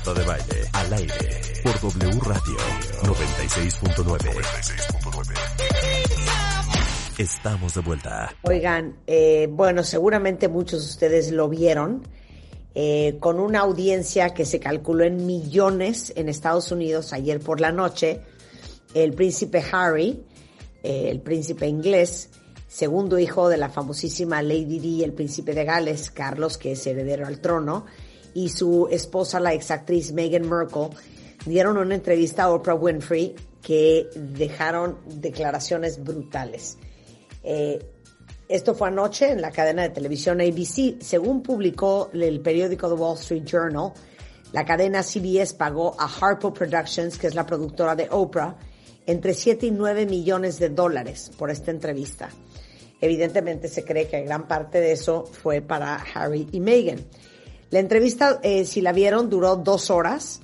De Baile, al aire, por W Radio 96.9. Estamos de vuelta. Oigan, eh, bueno, seguramente muchos de ustedes lo vieron, eh, con una audiencia que se calculó en millones en Estados Unidos ayer por la noche, el príncipe Harry, eh, el príncipe inglés, segundo hijo de la famosísima Lady Di, el príncipe de Gales, Carlos, que es heredero al trono, y su esposa, la exactriz Meghan Markle, dieron una entrevista a Oprah Winfrey que dejaron declaraciones brutales. Eh, esto fue anoche en la cadena de televisión ABC. Según publicó el periódico The Wall Street Journal, la cadena CBS pagó a Harpo Productions, que es la productora de Oprah, entre 7 y 9 millones de dólares por esta entrevista. Evidentemente se cree que gran parte de eso fue para Harry y Meghan. La entrevista, eh, si la vieron, duró dos horas.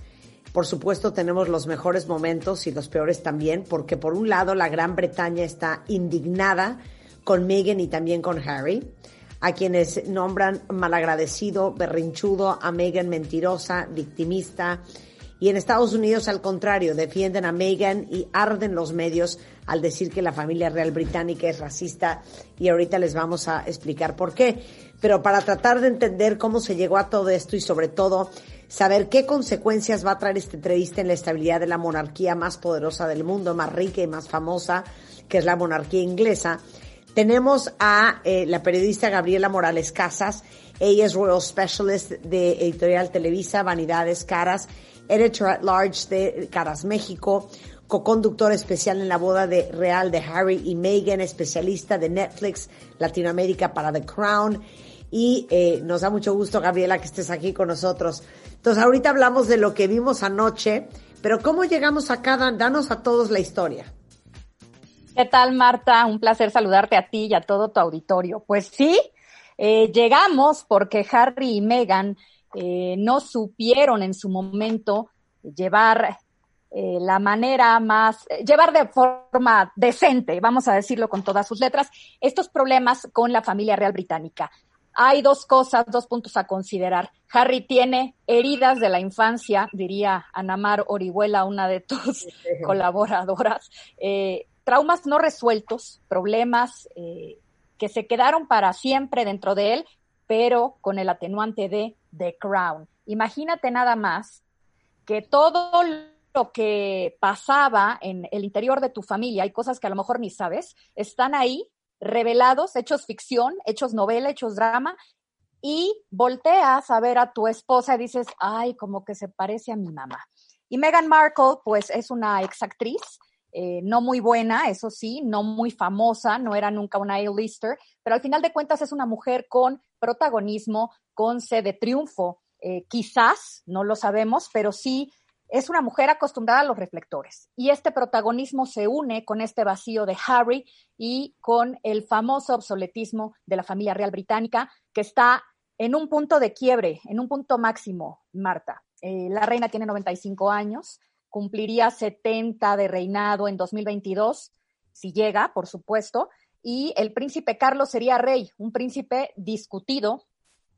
Por supuesto, tenemos los mejores momentos y los peores también, porque por un lado la Gran Bretaña está indignada con Meghan y también con Harry, a quienes nombran malagradecido, berrinchudo, a Meghan mentirosa, victimista. Y en Estados Unidos, al contrario, defienden a Meghan y arden los medios al decir que la familia real británica es racista. Y ahorita les vamos a explicar por qué. Pero para tratar de entender cómo se llegó a todo esto y sobre todo saber qué consecuencias va a traer esta entrevista en la estabilidad de la monarquía más poderosa del mundo, más rica y más famosa, que es la monarquía inglesa. Tenemos a eh, la periodista Gabriela Morales Casas, ella es Royal Specialist de Editorial Televisa, Vanidades Caras, Editor at Large de Caras México, co-conductor especial en la boda de real de Harry y Meghan, especialista de Netflix Latinoamérica para The Crown y eh, nos da mucho gusto, Gabriela, que estés aquí con nosotros. Entonces, ahorita hablamos de lo que vimos anoche, pero ¿cómo llegamos acá? Danos a todos la historia. ¿Qué tal, Marta? Un placer saludarte a ti y a todo tu auditorio. Pues sí, eh, llegamos porque Harry y Meghan eh, no supieron en su momento llevar la manera más, llevar de forma decente, vamos a decirlo con todas sus letras, estos problemas con la familia real británica hay dos cosas, dos puntos a considerar. Harry tiene heridas de la infancia, diría Anamar Orihuela, una de tus colaboradoras, eh, traumas no resueltos, problemas eh, que se quedaron para siempre dentro de él, pero con el atenuante de The Crown. Imagínate nada más que todo lo que pasaba en el interior de tu familia, hay cosas que a lo mejor ni sabes, están ahí revelados, hechos ficción, hechos novela, hechos drama, y volteas a ver a tu esposa y dices, ay, como que se parece a mi mamá. Y Meghan Markle, pues es una exactriz, eh, no muy buena, eso sí, no muy famosa, no era nunca una A-lister, pero al final de cuentas es una mujer con protagonismo, con sed de triunfo. Eh, quizás, no lo sabemos, pero sí es una mujer acostumbrada a los reflectores y este protagonismo se une con este vacío de Harry y con el famoso obsoletismo de la familia real británica que está en un punto de quiebre, en un punto máximo, Marta. Eh, la reina tiene 95 años, cumpliría 70 de reinado en 2022, si llega, por supuesto, y el príncipe Carlos sería rey, un príncipe discutido,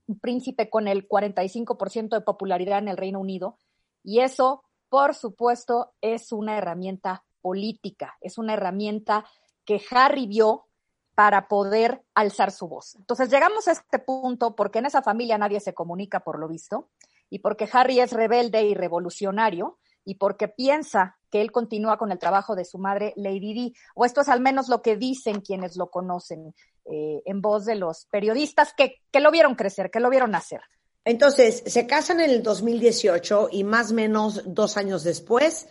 un príncipe con el 45% de popularidad en el Reino Unido, y eso, por supuesto, es una herramienta política, es una herramienta que Harry vio para poder alzar su voz. Entonces llegamos a este punto porque en esa familia nadie se comunica por lo visto y porque Harry es rebelde y revolucionario y porque piensa que él continúa con el trabajo de su madre Lady Di, o esto es al menos lo que dicen quienes lo conocen eh, en voz de los periodistas que, que lo vieron crecer, que lo vieron nacer. Entonces, se casan en el 2018 y más o menos dos años después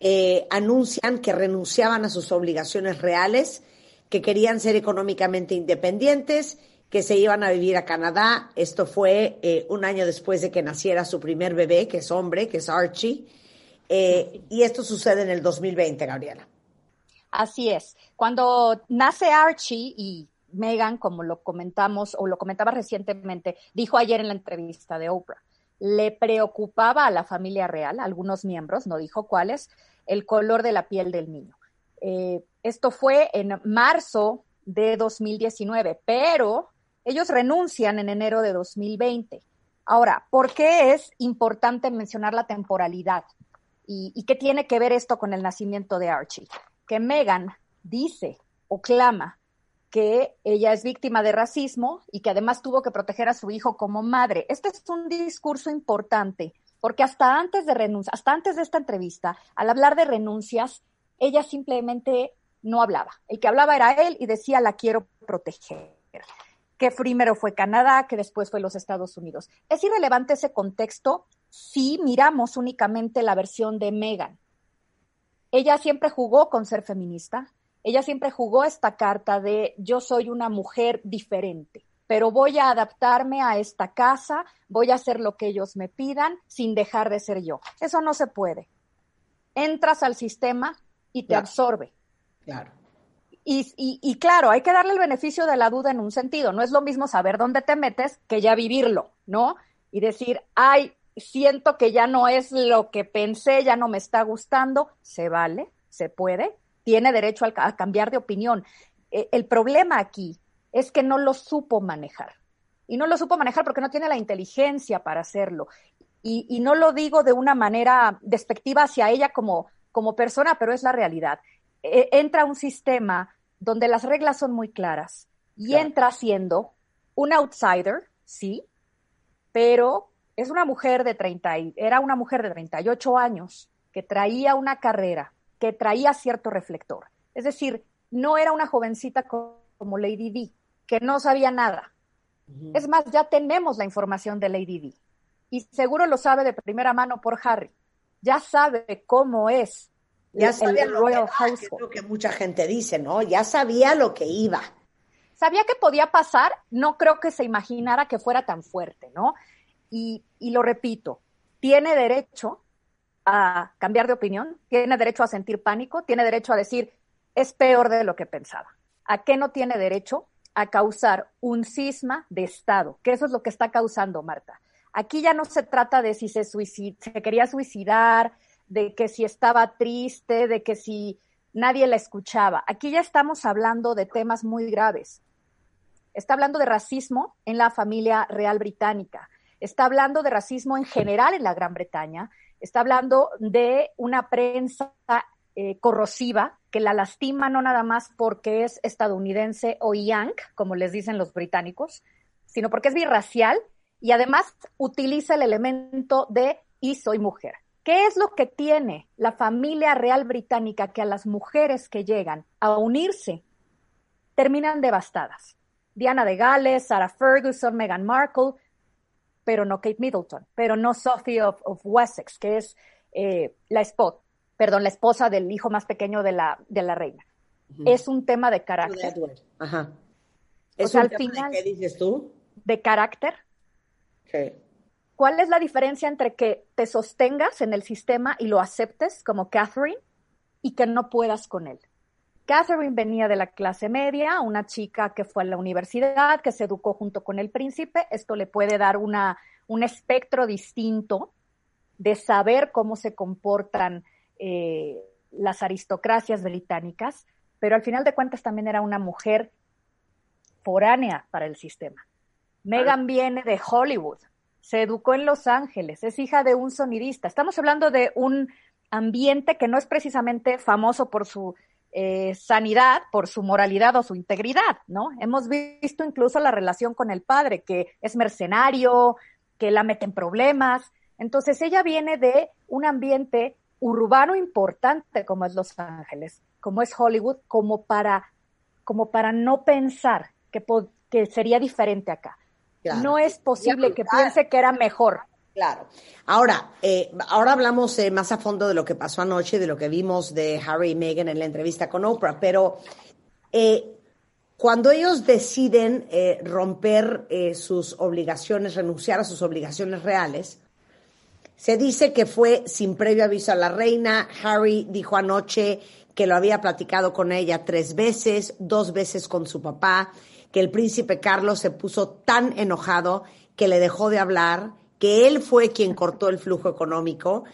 eh, anuncian que renunciaban a sus obligaciones reales, que querían ser económicamente independientes que se iban a vivir a Canadá. Esto fue eh, un año después de que naciera su primer bebé, que es hombre, que es Archie. Eh, y esto sucede en el 2020, Gabriela. Así es. Cuando nace Archie y Megan, como lo comentamos o lo comentaba recientemente, dijo ayer en la entrevista de Oprah, le preocupaba a la familia real, algunos miembros, no dijo cuáles, el color de la piel del niño. Eh, esto fue en marzo de 2019, pero ellos renuncian en enero de 2020. Ahora, ¿por qué es importante mencionar la temporalidad? ¿Y, qué tiene que ver esto con el nacimiento de Archie? Que Megan dice o clama que ella es víctima de racismo y que además tuvo que proteger a su hijo como madre. Este es un discurso importante porque hasta antes de renuncia, hasta antes de esta entrevista, al hablar de renuncias, ella simplemente no hablaba. El que hablaba era él y decía la quiero proteger que primero fue Canadá, que después fue los Estados Unidos. Es irrelevante ese contexto si miramos únicamente la versión de Megan. Ella siempre jugó con ser feminista, ella siempre jugó esta carta de yo soy una mujer diferente, pero voy a adaptarme a esta casa, voy a hacer lo que ellos me pidan sin dejar de ser yo. Eso no se puede. Entras al sistema y te absorbe. Claro. Y, claro, hay que darle el beneficio de la duda en un sentido. No es lo mismo saber dónde te metes que ya vivirlo, ¿no? Y decir, ay, siento que ya no es lo que pensé, ya no me está gustando. Se vale, se puede, tiene derecho a, cambiar de opinión. Eh, el problema aquí es que no lo supo manejar. Y no lo supo manejar porque no tiene la inteligencia para hacerlo. Y, no lo digo de una manera despectiva hacia ella como, como persona, pero es la realidad. E, entra un sistema donde las reglas son muy claras y entra siendo un outsider, sí, pero es una mujer de 30, era una mujer de 38 años que traía una carrera, que traía cierto reflector. Es decir, no era una jovencita como Lady D, que no sabía nada. Es más, ya tenemos la información de Lady D. Y seguro lo sabe de primera mano por Harry. Ya sabe cómo es ya sabía lo que, es lo que mucha gente dice, ¿no? Ya sabía lo que iba. Sabía que podía pasar, no creo que se imaginara que fuera tan fuerte, ¿no? Y, y lo repito, tiene derecho a cambiar de opinión, tiene derecho a sentir pánico, tiene derecho a decir, es peor de lo que pensaba. ¿A qué no tiene derecho? A causar un cisma de Estado, que eso es lo que está causando Marta. Aquí ya no se trata de si se, se quería suicidar, de que si estaba triste, de que si nadie la escuchaba. Aquí ya estamos hablando de temas muy graves. Está hablando de racismo en la familia real británica. Está hablando de racismo en general en la Gran Bretaña. Está hablando de una prensa eh, corrosiva que la lastima no nada más porque es estadounidense o yank, como les dicen los británicos, sino porque es birracial y además utiliza el elemento de y soy mujer. ¿Qué es lo que tiene la familia real británica que a las mujeres que llegan a unirse terminan devastadas? Diana de Gales, Sarah Ferguson, Meghan Markle, pero no Kate Middleton, pero no Sophie of, Wessex, que es eh, la esposa, perdón, la esposa del hijo más pequeño de la, de la reina. Es un tema de carácter. Ajá. ¿Es al final, de qué dices tú? De carácter. Sí. ¿Cuál es la diferencia entre que te sostengas en el sistema y lo aceptes como Catherine y que no puedas con él? Catherine venía de la clase media, una chica que fue a la universidad, que se educó junto con el príncipe. Esto le puede dar una, un espectro distinto de saber cómo se comportan eh, las aristocracias británicas, pero al final de cuentas también era una mujer foránea para el sistema. Megan viene de Hollywood, se educó en Los Ángeles, es hija de un sonidista. Estamos hablando de un ambiente que no es precisamente famoso por su eh, sanidad, por su moralidad o su integridad, ¿no? Hemos visto incluso la relación con el padre, que es mercenario, que la mete en problemas. Entonces ella viene de un ambiente urbano importante como es Los Ángeles, como es Hollywood, como para, como para no pensar que, que sería diferente acá. No es posible que piense que era mejor. Claro. Ahora, eh, ahora hablamos eh, más a fondo de lo que pasó anoche, de lo que vimos de Harry y Meghan en la entrevista con Oprah, pero eh, Cuando ellos deciden eh, romper eh, sus obligaciones, renunciar a sus obligaciones reales, se dice que fue sin previo aviso a la reina. Harry dijo anoche que lo había platicado con ella tres veces, dos veces con su papá, que el príncipe Carlos se puso tan enojado que le dejó de hablar, que él fue quien cortó el flujo económico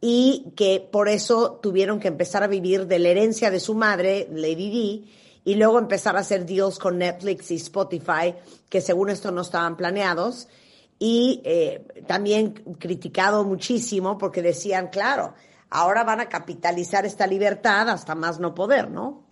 y que por eso tuvieron que empezar a vivir de la herencia de su madre, Lady Di, y luego empezar a hacer deals con Netflix y Spotify, que según esto no estaban planeados. Y eh, también criticado muchísimo porque decían, claro, ahora van a capitalizar esta libertad hasta más no poder, ¿no?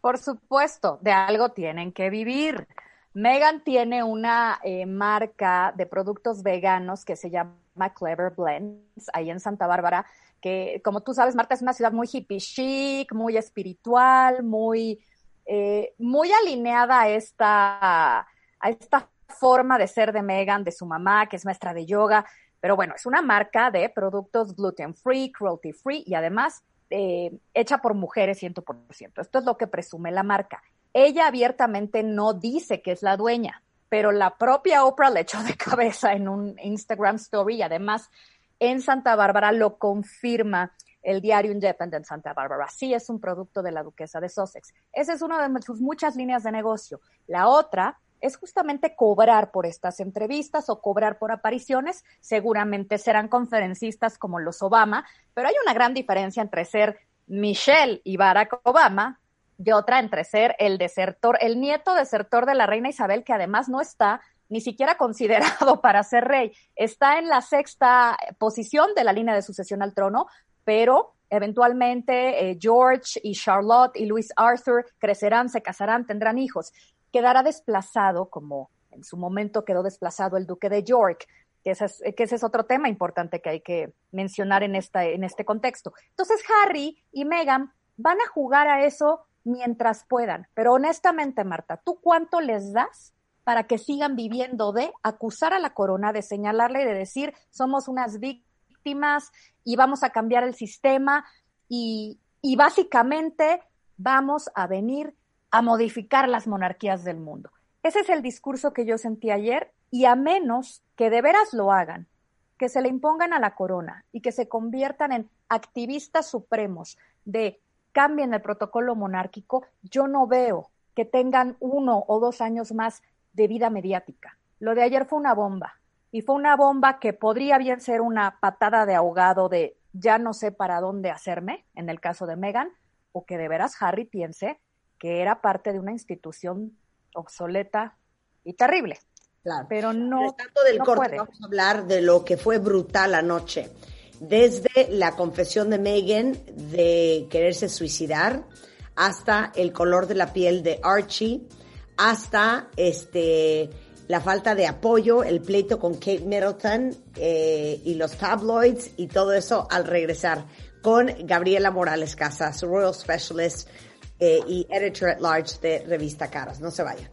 Por supuesto, de algo tienen que vivir. Megan tiene una eh, marca de productos veganos que se llama Clever Blends, ahí en Santa Bárbara, que como tú sabes, Marta es una ciudad muy hippie chic, muy espiritual, muy, eh, muy alineada a esta, a esta forma de ser de Megan, de su mamá, que es maestra de yoga. Pero bueno, es una marca de productos gluten free, cruelty free y además eh, hecha por mujeres 100%. Esto es lo que presume la marca. Ella abiertamente no dice que es la dueña, pero la propia Oprah le echó de cabeza en un Instagram story y además en Santa Bárbara lo confirma el diario Independent Santa Bárbara. Sí es un producto de la duquesa de Sussex. Esa es una de sus muchas líneas de negocio. La otra es justamente cobrar por estas entrevistas o cobrar por apariciones. Seguramente serán conferencistas como los Obama, pero hay una gran diferencia entre ser Michelle y Barack Obama y otra entre ser el desertor, el nieto desertor de la reina Isabel, que además no está ni siquiera considerado para ser rey. Está en la sexta posición de la línea de sucesión al trono, pero eventualmente eh, George y Charlotte y Louis Arthur crecerán, se casarán, tendrán hijos quedará desplazado, como en su momento quedó desplazado el duque de York, que ese es, que ese es otro tema importante que hay que mencionar en, esta, en este contexto. Entonces Harry y Meghan van a jugar a eso mientras puedan, pero honestamente, Marta, ¿tú cuánto les das para que sigan viviendo de acusar a la corona, de señalarle y de decir somos unas víctimas y vamos a cambiar el sistema y, y básicamente vamos a venir a modificar las monarquías del mundo. Ese es el discurso que yo sentí ayer y a menos que de veras lo hagan, que se le impongan a la corona y que se conviertan en activistas supremos de cambien el protocolo monárquico, yo no veo que tengan uno o dos años más de vida mediática. Lo de ayer fue una bomba y fue una bomba que podría bien ser una patada de ahogado de ya no sé para dónde hacerme, en el caso de Meghan, o que de veras Harry piense que era parte de una institución obsoleta y terrible. Claro. Pero no. del corte, vamos a hablar de lo que fue brutal anoche. Desde la confesión de Megan de quererse suicidar, hasta el color de la piel de Archie, hasta este la falta de apoyo, el pleito con Kate Middleton eh, y los tabloids y todo eso al regresar con Gabriela Morales Casas, Royal Specialist eh, y editor at large de Revista Caras. No se vayan.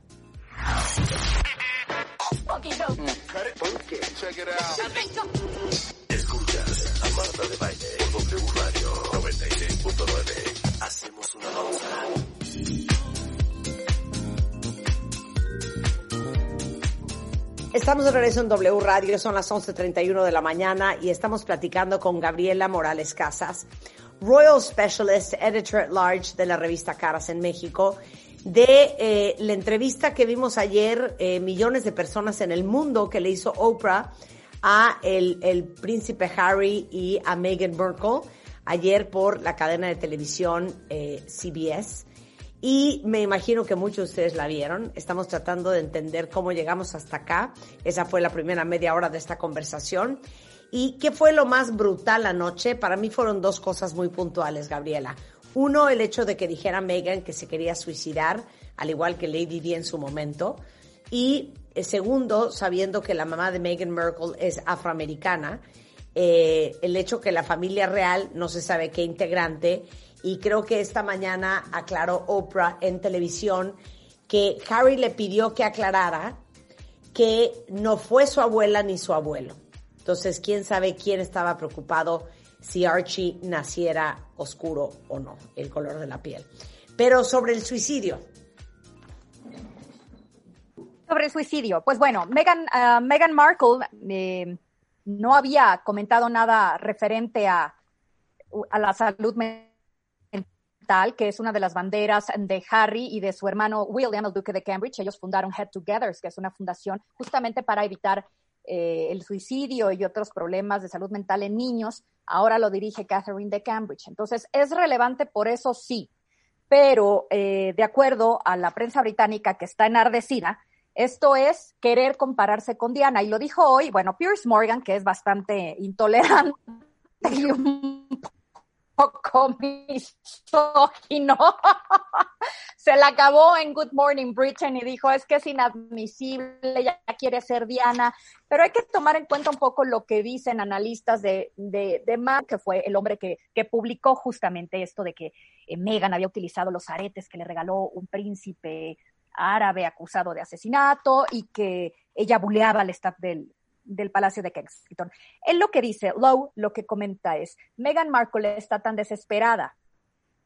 De W Radio 96.9. Hacemos una pausa. Estamos de regreso en W Radio, son las 11.31 de la mañana y estamos platicando con Gabriela Morales Casas, Royal Specialist, Editor at Large de la revista Caras en México, de eh, la entrevista que vimos ayer, eh, millones de personas en el mundo que le hizo Oprah a el, el príncipe Harry y a Meghan Markle ayer por la cadena de televisión eh, CBS. Y me imagino que muchos de ustedes la vieron. Estamos tratando de entender cómo llegamos hasta acá. Esa fue la primera media hora de esta conversación. ¿Y qué fue lo más brutal anoche? Para mí fueron dos cosas muy puntuales, Gabriela. Uno, el hecho de que dijera Megan que se quería suicidar, al igual que Lady Di en su momento. Y segundo, sabiendo que la mamá de Meghan Markle es afroamericana, eh, el hecho que la familia real no se sabe qué integrante. Y creo que esta mañana aclaró Oprah en televisión que Harry le pidió que aclarara que no fue su abuela ni su abuelo entonces, quién sabe quién estaba preocupado si Archie naciera oscuro o no, el color de la piel. Pero sobre el suicidio, Sobre el suicidio, pues bueno, Meghan, uh, Meghan Markle eh, no había comentado nada referente a, la salud mental, que es una de las banderas de Harry y de su hermano William, el duque de Cambridge. Ellos fundaron Head Together, que es una fundación justamente para evitar eh, el suicidio y otros problemas de salud mental en niños. Ahora lo dirige Catherine de Cambridge. Entonces, es relevante por eso sí, pero eh, de acuerdo a la prensa británica que está enardecida, esto es querer compararse con Diana. Y lo dijo hoy, bueno, Pierce Morgan, que es bastante intolerante y un poco misógino, se la acabó en Good Morning Britain y dijo, es que es inadmisible, ya quiere ser Diana. Pero hay que tomar en cuenta un poco lo que dicen analistas de, de, de Matt, que fue el hombre que, que publicó justamente esto de que eh, Meghan había utilizado los aretes que le regaló un príncipe árabe acusado de asesinato y que ella buleaba al staff del, del Palacio de Kensington. Él lo que dice, Lowe lo que comenta es, Meghan Markle está tan desesperada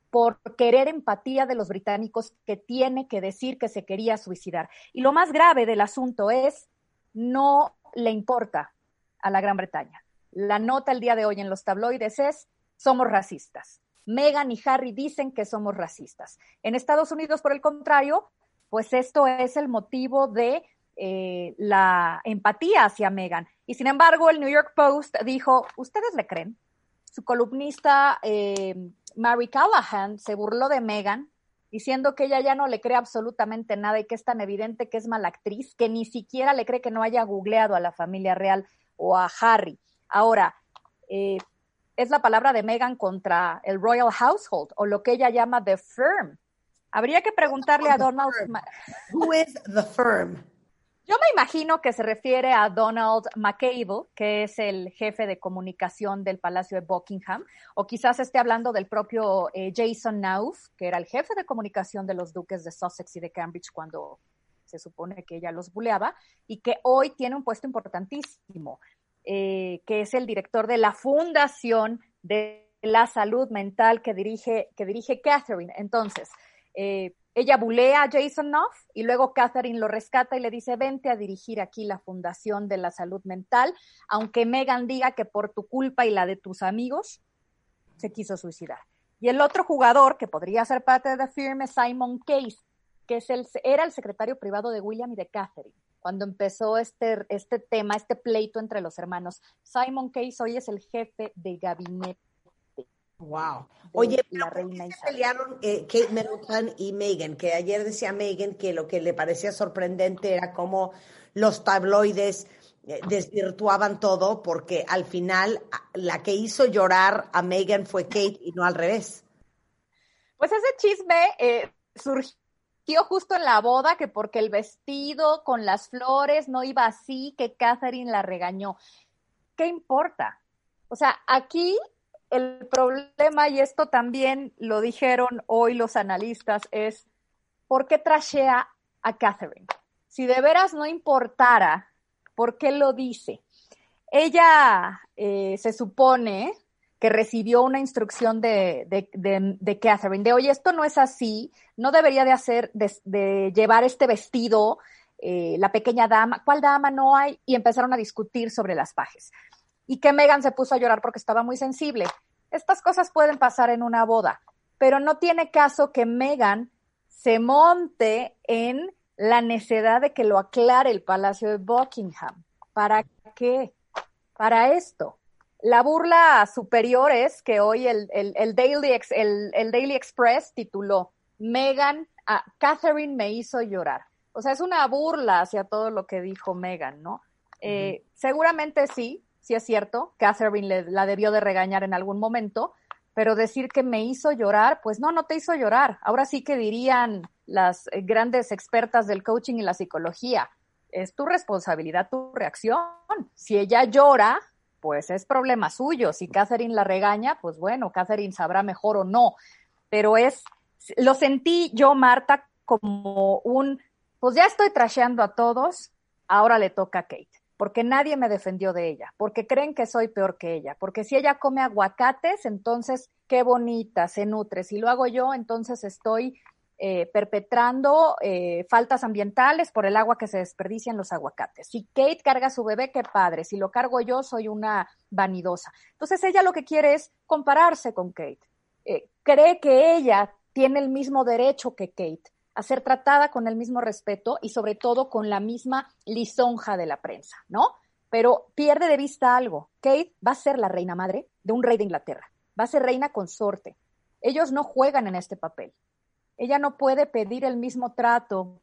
por querer empatía de los británicos que tiene que decir que se quería suicidar. Y lo más grave del asunto es, no le importa a la Gran Bretaña. La nota el día de hoy en los tabloides es, somos racistas. Meghan y Harry dicen que somos racistas. En Estados Unidos, por el contrario, pues esto es el motivo de eh, la empatía hacia Meghan. Y sin embargo, el New York Post dijo, ¿ustedes le creen? Su columnista eh, Mary Callahan se burló de Meghan, diciendo que ella ya no le cree absolutamente nada y que es tan evidente que es mala actriz, que ni siquiera le cree que no haya googleado a la familia real o a Harry. Ahora, eh, es la palabra de Meghan contra el Royal Household o lo que ella llama The Firm. Habría que preguntarle a Donald. Who is the firm? Yo me imagino que se refiere a Donald McCable, que es el jefe de comunicación del Palacio de Buckingham, o quizás esté hablando del propio eh, Jason Nauf, que era el jefe de comunicación de los duques de Sussex y de Cambridge cuando se supone que ella los buleaba, y que hoy tiene un puesto importantísimo, eh, que es el director de la Fundación de la Salud Mental que dirige, que dirige Catherine. Entonces, eh, ella bulea a Jason Knopf y luego Catherine lo rescata y le dice, vente a dirigir aquí la Fundación de la Salud Mental, aunque Megan diga que por tu culpa y la de tus amigos se quiso suicidar. Y el otro jugador que podría ser parte de la firma es Simon Case, que es el, era el secretario privado de William y de Catherine. Cuando empezó este, este tema, este pleito entre los hermanos, Simon Case hoy es el jefe de gabinete Wow. Oye, la reina se pelearon eh, Kate Middleton y Meghan, que ayer decía Meghan que lo que le parecía sorprendente era cómo los tabloides eh, desvirtuaban todo, porque al final la que hizo llorar a Meghan fue Kate y no al revés. Pues ese chisme eh, surgió justo en la boda, que porque el vestido con las flores no iba así, que Catherine la regañó. ¿Qué importa? O sea, aquí el problema, y esto también lo dijeron hoy los analistas, es ¿por qué trashea a Catherine? Si de veras no importara, ¿por qué lo dice? Ella eh, se supone que recibió una instrucción de, Catherine, de oye, esto no es así, no debería de hacer, de, llevar este vestido, eh, la pequeña dama, ¿cuál dama no hay? Y empezaron a discutir sobre las pajes y que Megan se puso a llorar porque estaba muy sensible. Estas cosas pueden pasar en una boda, pero no tiene caso que Megan se monte en la necesidad de que lo aclare el Palacio de Buckingham. ¿Para qué? Para esto. La burla superior es que hoy el, Daily, el, Daily Express tituló Megan, ah, Catherine me hizo llorar. O sea, es una burla hacia todo lo que dijo Megan, ¿no? Eh, seguramente sí, sí es cierto, Catherine la debió de regañar en algún momento, pero decir que me hizo llorar, pues no, no te hizo llorar. Ahora sí que dirían las grandes expertas del coaching y la psicología, es tu responsabilidad, tu reacción. Si ella llora, pues es problema suyo. Si Catherine la regaña, pues bueno, Catherine sabrá mejor o no. Pero es, lo sentí yo, Marta, como un, pues ya estoy trasheando a todos, ahora le toca a Kate porque nadie me defendió de ella, porque creen que soy peor que ella, porque si ella come aguacates, entonces qué bonita, se nutre. Si lo hago yo, entonces estoy eh, perpetrando eh, faltas ambientales por el agua que se desperdicia en los aguacates. Si Kate carga a su bebé, qué padre. Si lo cargo yo, soy una vanidosa. Entonces ella lo que quiere es compararse con Kate. Eh, cree que ella tiene el mismo derecho que Kate a ser tratada con el mismo respeto y sobre todo con la misma lisonja de la prensa, ¿no? Pero pierde de vista algo. Kate va a ser la reina madre de un rey de Inglaterra. Va a ser reina consorte. Ellos no juegan en este papel. Ella no puede pedir el mismo trato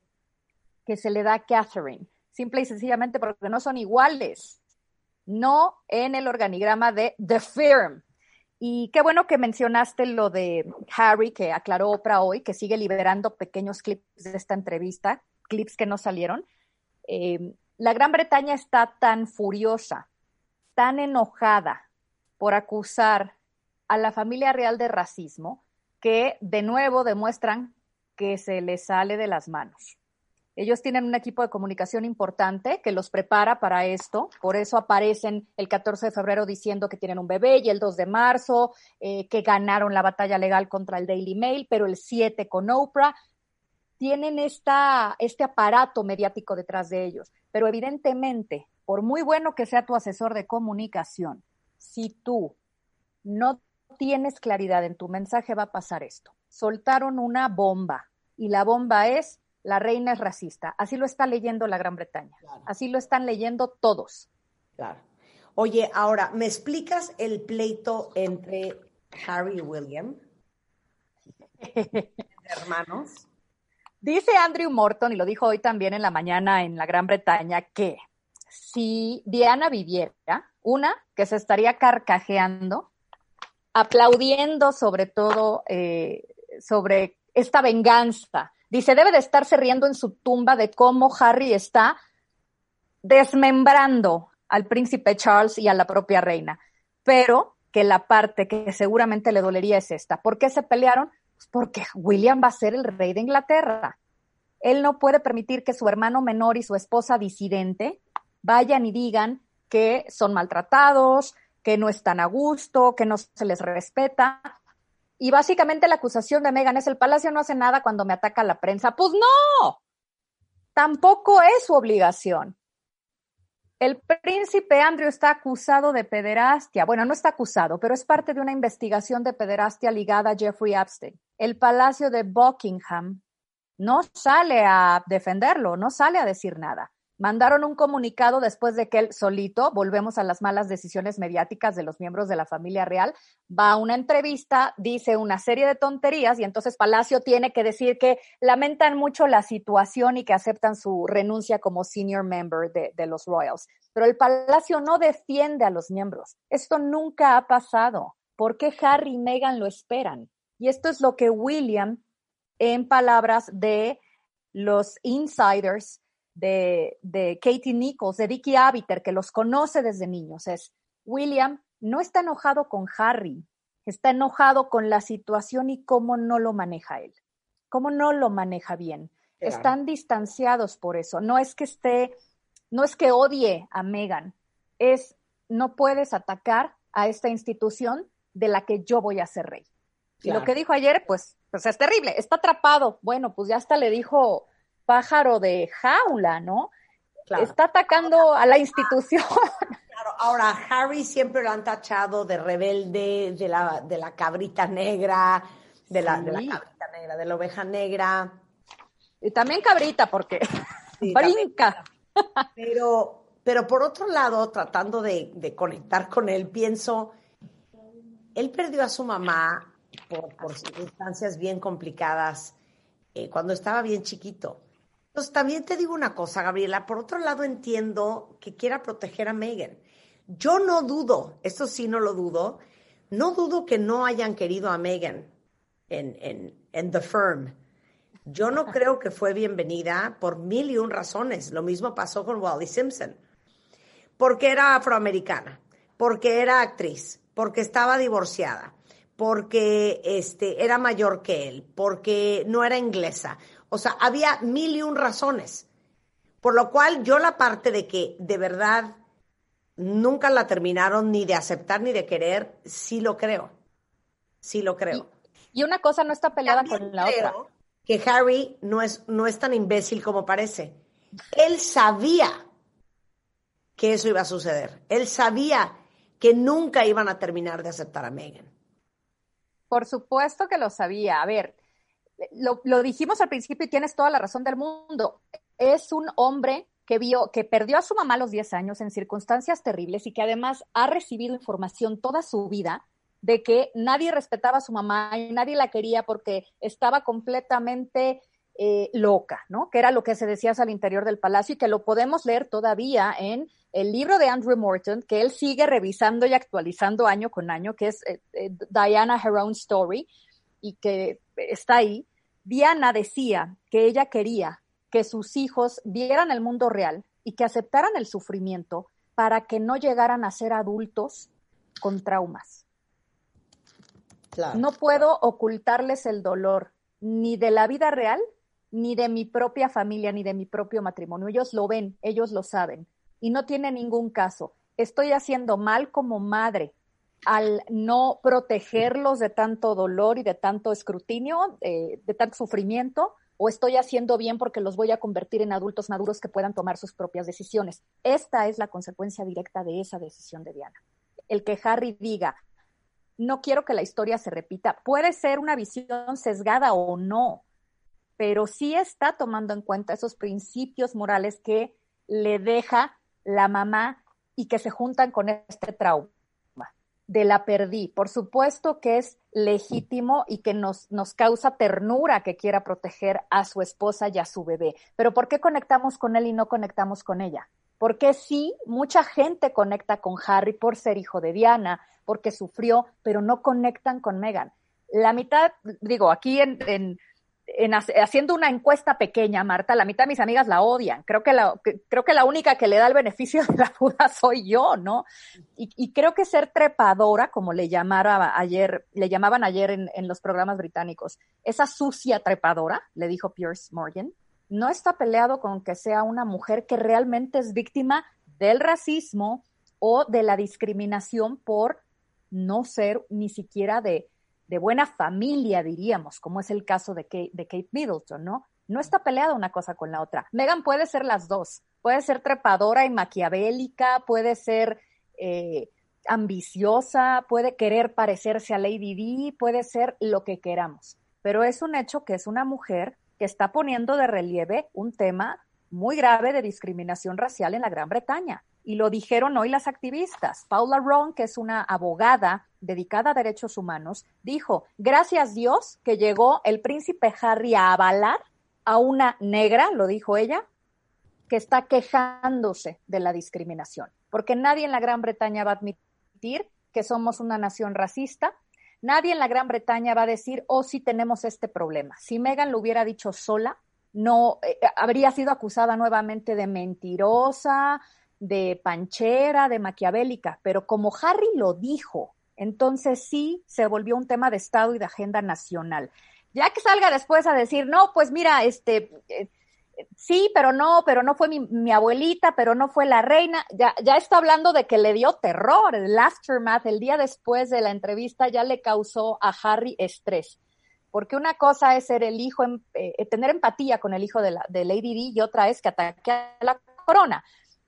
que se le da a Catherine, simple y sencillamente porque no son iguales. No en el organigrama de The Firm. Y qué bueno que mencionaste lo de Harry, que aclaró Oprah hoy, que sigue liberando pequeños clips de esta entrevista, clips que no salieron. Eh, la Gran Bretaña está tan furiosa, tan enojada por acusar a la familia real de racismo, que de nuevo demuestran que se les sale de las manos. Ellos tienen un equipo de comunicación importante que los prepara para esto, por eso aparecen el 14 de febrero diciendo que tienen un bebé y el 2 de marzo eh, que ganaron la batalla legal contra el Daily Mail, pero el 7 con Oprah. Tienen esta, este aparato mediático detrás de ellos, pero evidentemente, por muy bueno que sea tu asesor de comunicación, si tú no tienes claridad en tu mensaje, va a pasar esto. Soltaron una bomba y la bomba es la reina es racista. Así lo está leyendo la Gran Bretaña. Así lo están leyendo todos. Claro. Oye, ahora, ¿me explicas el pleito entre Harry y William? hermanos. Dice Andrew Morton, y lo dijo hoy también en la mañana en la Gran Bretaña, que si Diana viviera, una, que se estaría carcajeando, aplaudiendo sobre todo eh, sobre esta venganza. Dice, debe de estarse riendo en su tumba de cómo Harry está desmembrando al príncipe Charles y a la propia reina. Pero que la parte que seguramente le dolería es esta. ¿Por qué se pelearon? Pues porque William va a ser el rey de Inglaterra. Él no puede permitir que su hermano menor y su esposa disidente vayan y digan que son maltratados, que no están a gusto, que no se les respeta. Y básicamente la acusación de Megan es el palacio no hace nada cuando me ataca la prensa. Pues no, tampoco es su obligación. El príncipe Andrew está acusado de pederastia. Bueno, no está acusado, pero es parte de una investigación de pederastia ligada a Jeffrey Epstein. El palacio de Buckingham no sale a defenderlo, no sale a decir nada mandaron un comunicado después de que él solito, volvemos a las malas decisiones mediáticas de los miembros de la familia real, va a una entrevista, dice una serie de tonterías y entonces Palacio tiene que decir que lamentan mucho la situación y que aceptan su renuncia como senior member de, los Royals. Pero el Palacio no defiende a los miembros. Esto nunca ha pasado. ¿Por qué Harry y Meghan lo esperan? Y esto es lo que William, en palabras de los insiders, de, Katie Nichols, de Vicky Abiter, que los conoce desde niños, es William no está enojado con Harry, está enojado con la situación y cómo no lo maneja él, cómo no lo maneja bien. Están distanciados por eso. No es que esté, no es que odie a Megan, es no puedes atacar a esta institución de la que yo voy a ser rey. Y lo que dijo ayer, pues, pues es terrible, está atrapado. Bueno, pues ya hasta le dijo pájaro de jaula, ¿no? Está atacando a la institución. Claro, ahora Harry siempre lo han tachado de rebelde, de la, de la cabrita negra, de la, de la cabrita negra, de la oveja negra. Y también cabrita, porque brinca. Pero, pero por otro lado, tratando de, de, conectar con él, pienso, él perdió a su mamá por, por circunstancias bien complicadas eh, cuando estaba bien chiquito. Entonces, también te digo una cosa, Gabriela. Por otro lado, entiendo que quiera proteger a Megan. Yo no dudo, esto sí no lo dudo, no dudo que no hayan querido a Megan en, en, en The Firm. Yo no creo que fue bienvenida por mil y un razones. Lo mismo pasó con Wally Simpson. Porque era afroamericana, porque era actriz, porque estaba divorciada, porque este, era mayor que él, porque no era inglesa. O sea, había mil y un razones. Por lo cual yo la parte de que de verdad nunca la terminaron ni de aceptar ni de querer, sí lo creo. Sí lo creo. Y, una cosa no está peleada con la otra. que Harry no es, no es tan imbécil como parece. Él sabía que eso iba a suceder. Él sabía que nunca iban a terminar de aceptar a Meghan. Por supuesto que lo sabía. A ver, lo, dijimos al principio y tienes toda la razón del mundo. Es un hombre que vio, que perdió a su mamá a los 10 años en circunstancias terribles y que además ha recibido información toda su vida de que nadie respetaba a su mamá y nadie la quería porque estaba completamente eh, loca, ¿no? Que era lo que se decía al interior del palacio y que lo podemos leer todavía en el libro de Andrew Morton, que él sigue revisando y actualizando año con año, que es eh, eh, Diana Her Own Story, y que está ahí. Diana decía que ella quería que sus hijos vieran el mundo real y que aceptaran el sufrimiento para que no llegaran a ser adultos con traumas. Claro. No puedo ocultarles el dolor ni de la vida real, ni de mi propia familia, ni de mi propio matrimonio. Ellos lo ven, ellos lo saben y no tiene ningún caso. Estoy haciendo mal como madre al no protegerlos de tanto dolor y de tanto escrutinio, eh, de tanto sufrimiento, o estoy haciendo bien porque los voy a convertir en adultos maduros que puedan tomar sus propias decisiones. Esta es la consecuencia directa de esa decisión de Diana. El que Harry diga, no quiero que la historia se repita, puede ser una visión sesgada o no, pero sí está tomando en cuenta esos principios morales que le deja la mamá y que se juntan con este trauma de la perdí. Por supuesto que es legítimo y que nos, nos causa ternura que quiera proteger a su esposa y a su bebé. Pero ¿por qué conectamos con él y no conectamos con ella? Porque sí, mucha gente conecta con Harry por ser hijo de Diana, porque sufrió, pero no conectan con Meghan. La mitad, digo, aquí en, en en, haciendo una encuesta pequeña, Marta, la mitad de mis amigas la odian. Creo que la, creo que la única que le da el beneficio de la duda soy yo, ¿no? Y, creo que ser trepadora, como le llamara ayer, le llamaban ayer en, en, los programas británicos, esa sucia trepadora, le dijo Pierce Morgan, no está peleado con que sea una mujer que realmente es víctima del racismo o de la discriminación por no ser ni siquiera de de buena familia, diríamos, como es el caso de Kate, de Kate Middleton, ¿no? No está peleada una cosa con la otra. Megan puede ser las dos. Puede ser trepadora y maquiavélica, puede ser eh, ambiciosa, puede querer parecerse a Lady Di, puede ser lo que queramos. Pero es un hecho que es una mujer que está poniendo de relieve un tema muy grave de discriminación racial en la Gran Bretaña y lo dijeron hoy las activistas. Paula Ron, que es una abogada dedicada a derechos humanos, dijo, gracias Dios que llegó el príncipe Harry a avalar a una negra, lo dijo ella, que está quejándose de la discriminación, porque nadie en la Gran Bretaña va a admitir que somos una nación racista, nadie en la Gran Bretaña va a decir, oh, sí tenemos este problema. Si Meghan lo hubiera dicho sola, no eh, habría sido acusada nuevamente de mentirosa, de panchera, de maquiavélica, pero como Harry lo dijo, entonces sí se volvió un tema de Estado y de agenda nacional. Ya que salga después a decir, no, pues mira, este, eh, sí, pero no, pero no fue mi, abuelita, pero no fue la reina, ya, ya está hablando de que le dio terror, el aftermath, el día después de la entrevista ya le causó a Harry estrés. Porque una cosa es ser el hijo, eh, tener empatía con el hijo de, la, de Lady Di y otra es que ataque a la corona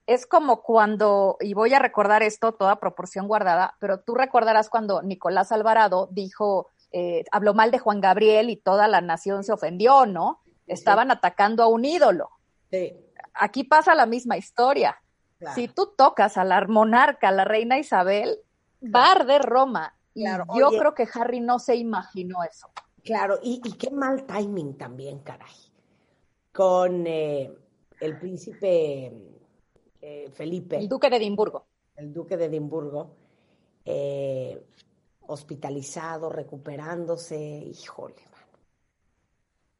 es como cuando, y voy a recordar esto toda proporción guardada, pero tú recordarás cuando Nicolás Alvarado dijo, eh, habló mal de Juan Gabriel y toda la nación se ofendió, ¿no? Estaban atacando a un ídolo. Sí. Aquí pasa la misma historia. Si tú tocas a la monarca, a la reina Isabel, va a arder Roma. Y yo creo que Harry no se imaginó eso. Claro, y, qué mal timing también, caray. Con eh, el príncipe eh, Felipe. El duque de Edimburgo. El duque de Edimburgo, eh, hospitalizado, recuperándose, híjole.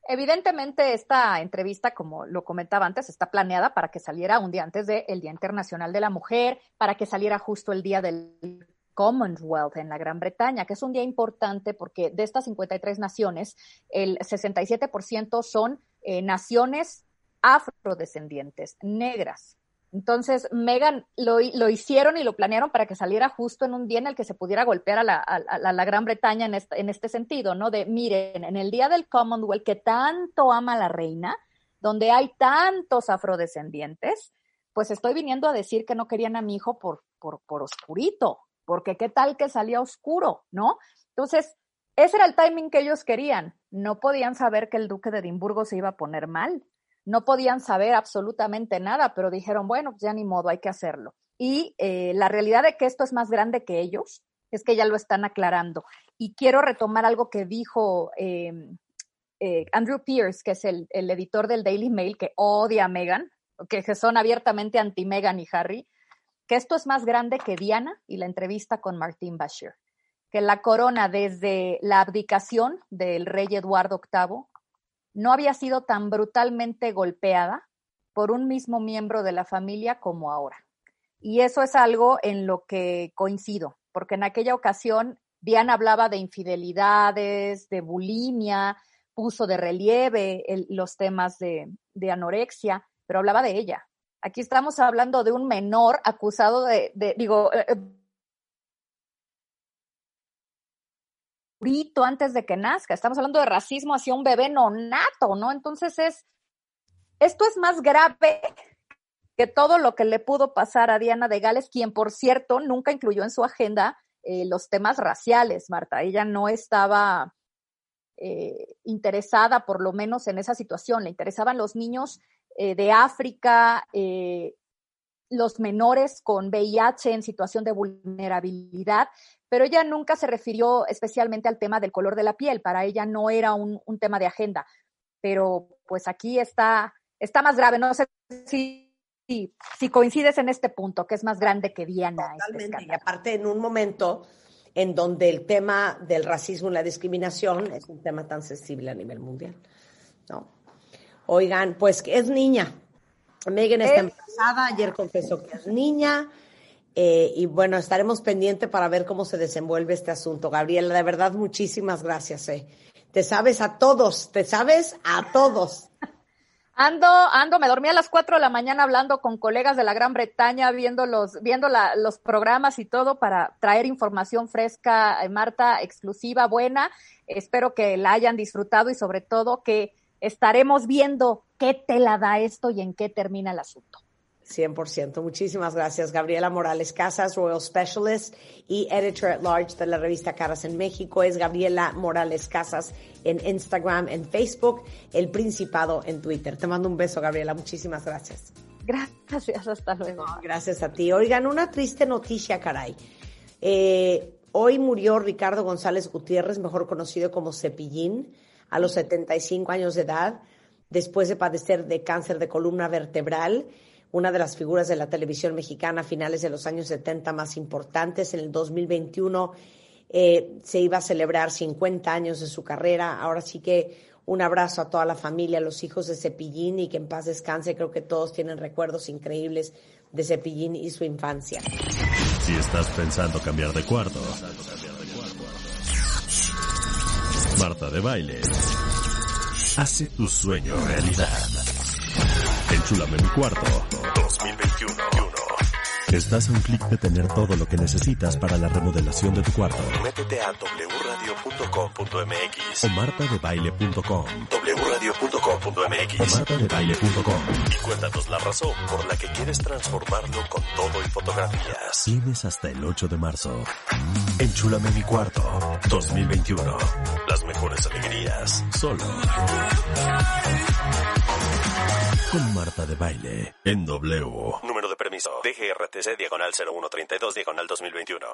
Evidentemente, esta entrevista, como lo comentaba antes, está planeada para que saliera un día antes del Día Internacional de la Mujer, para que saliera justo el día del Commonwealth en la Gran Bretaña, que es un día importante porque de estas 53 naciones, el 67% son eh, naciones afrodescendientes, negras, Entonces, Megan lo, lo, hicieron y lo planearon para que saliera justo en un día en el que se pudiera golpear a la, a, la Gran Bretaña en este, en este sentido, ¿no? De, miren, en el día del Commonwealth que tanto ama la reina, donde hay tantos afrodescendientes, pues estoy viniendo a decir que no querían a mi hijo por, por, por oscurito, porque qué tal que salía oscuro, ¿no? Entonces, ese era el timing que ellos querían. No podían saber que el duque de Edimburgo se iba a poner mal. No podían saber absolutamente nada, pero dijeron, bueno, pues ya ni modo, hay que hacerlo. Y eh, la realidad de que esto es más grande que ellos es que ya lo están aclarando. Y quiero retomar algo que dijo em, eh, Andrew Pierce, que es el, editor del Daily Mail, que odia a Meghan, que son abiertamente anti-Meghan y Harry, que esto es más grande que Diana y la entrevista con Martín Bashir que la corona desde la abdicación del rey Eduardo VIII no había sido tan brutalmente golpeada por un mismo miembro de la familia como ahora. Y eso es algo en lo que coincido, porque en aquella ocasión Diana hablaba de infidelidades, de bulimia, puso de relieve los temas de, de, anorexia, pero hablaba de ella. Aquí estamos hablando de un menor acusado de, de digo, antes de que nazca. Estamos hablando de racismo hacia un bebé nonato, ¿no? Entonces es, esto es más grave que todo lo que le pudo pasar a Diana de Gales, quien por cierto nunca incluyó en su agenda eh, los temas raciales, Marta. Ella no estaba eh, interesada por lo menos en esa situación, le interesaban los niños eh, de África, los menores con VIH en situación de vulnerabilidad, pero ella nunca se refirió especialmente al tema del color de la piel, para ella no era un, un tema de agenda, pero pues aquí está, está más grave, no sé si, si, si, coincides en este punto, que es más grande que Diana. Este Totalmente, y aparte en un momento en donde el tema del racismo y la discriminación es un tema tan sensible a nivel mundial, ¿no? Oigan, pues es niña, Megan está embarazada, ayer confesó que es niña. Eh, y bueno, estaremos pendientes para ver cómo se desenvuelve este asunto. Gabriela, de verdad, muchísimas gracias. Eh. Te sabes a todos, te sabes a todos. Ando, ando, me dormí a las cuatro de la mañana hablando con colegas de la Gran Bretaña, viendo los, viendo los programas y todo para traer información fresca, eh, Marta, exclusiva, buena. Espero que la hayan disfrutado y sobre todo que estaremos viendo qué te la da esto y en qué termina el asunto. 100%. Muchísimas gracias, Gabriela Morales Casas, Royal Specialist y Editor at Large de la revista Caras en México. Es Gabriela Morales Casas en Instagram, en Facebook, El Principado en Twitter. Te mando un beso, Gabriela. Muchísimas gracias. Gracias, hasta luego. Gracias a ti. Oigan, una triste noticia, caray. Eh, hoy murió Ricardo González Gutiérrez, mejor conocido como Cepillín a los 75 años de edad, después de padecer de cáncer de columna vertebral, una de las figuras de la televisión mexicana a finales de los años 70 más importantes. En el 2021 eh, se iba a celebrar 50 años de su carrera. Ahora sí que un abrazo a toda la familia, a los hijos de Cepillín y que en paz descanse. Creo que todos tienen recuerdos increíbles de Cepillín y su infancia. Si estás pensando cambiar de cuarto, Marta de Baile hace tu sueño realidad. Enchúlame mi cuarto 2021. Estás a un clic de tener todo lo que necesitas para la remodelación de tu cuarto. Métete a wradio.com.mx o martadebaile.com. wradio.com.mx o martadebaile.com. Y cuéntanos la razón por la que quieres transformarlo con todo y fotografías. Tienes hasta el 8 de marzo. Enchúlame mi cuarto 2021. Las mejores alegrías. Solo. Con Marta de Baile. En W. Número de permiso. DGRTC diagonal 0132 diagonal 2021.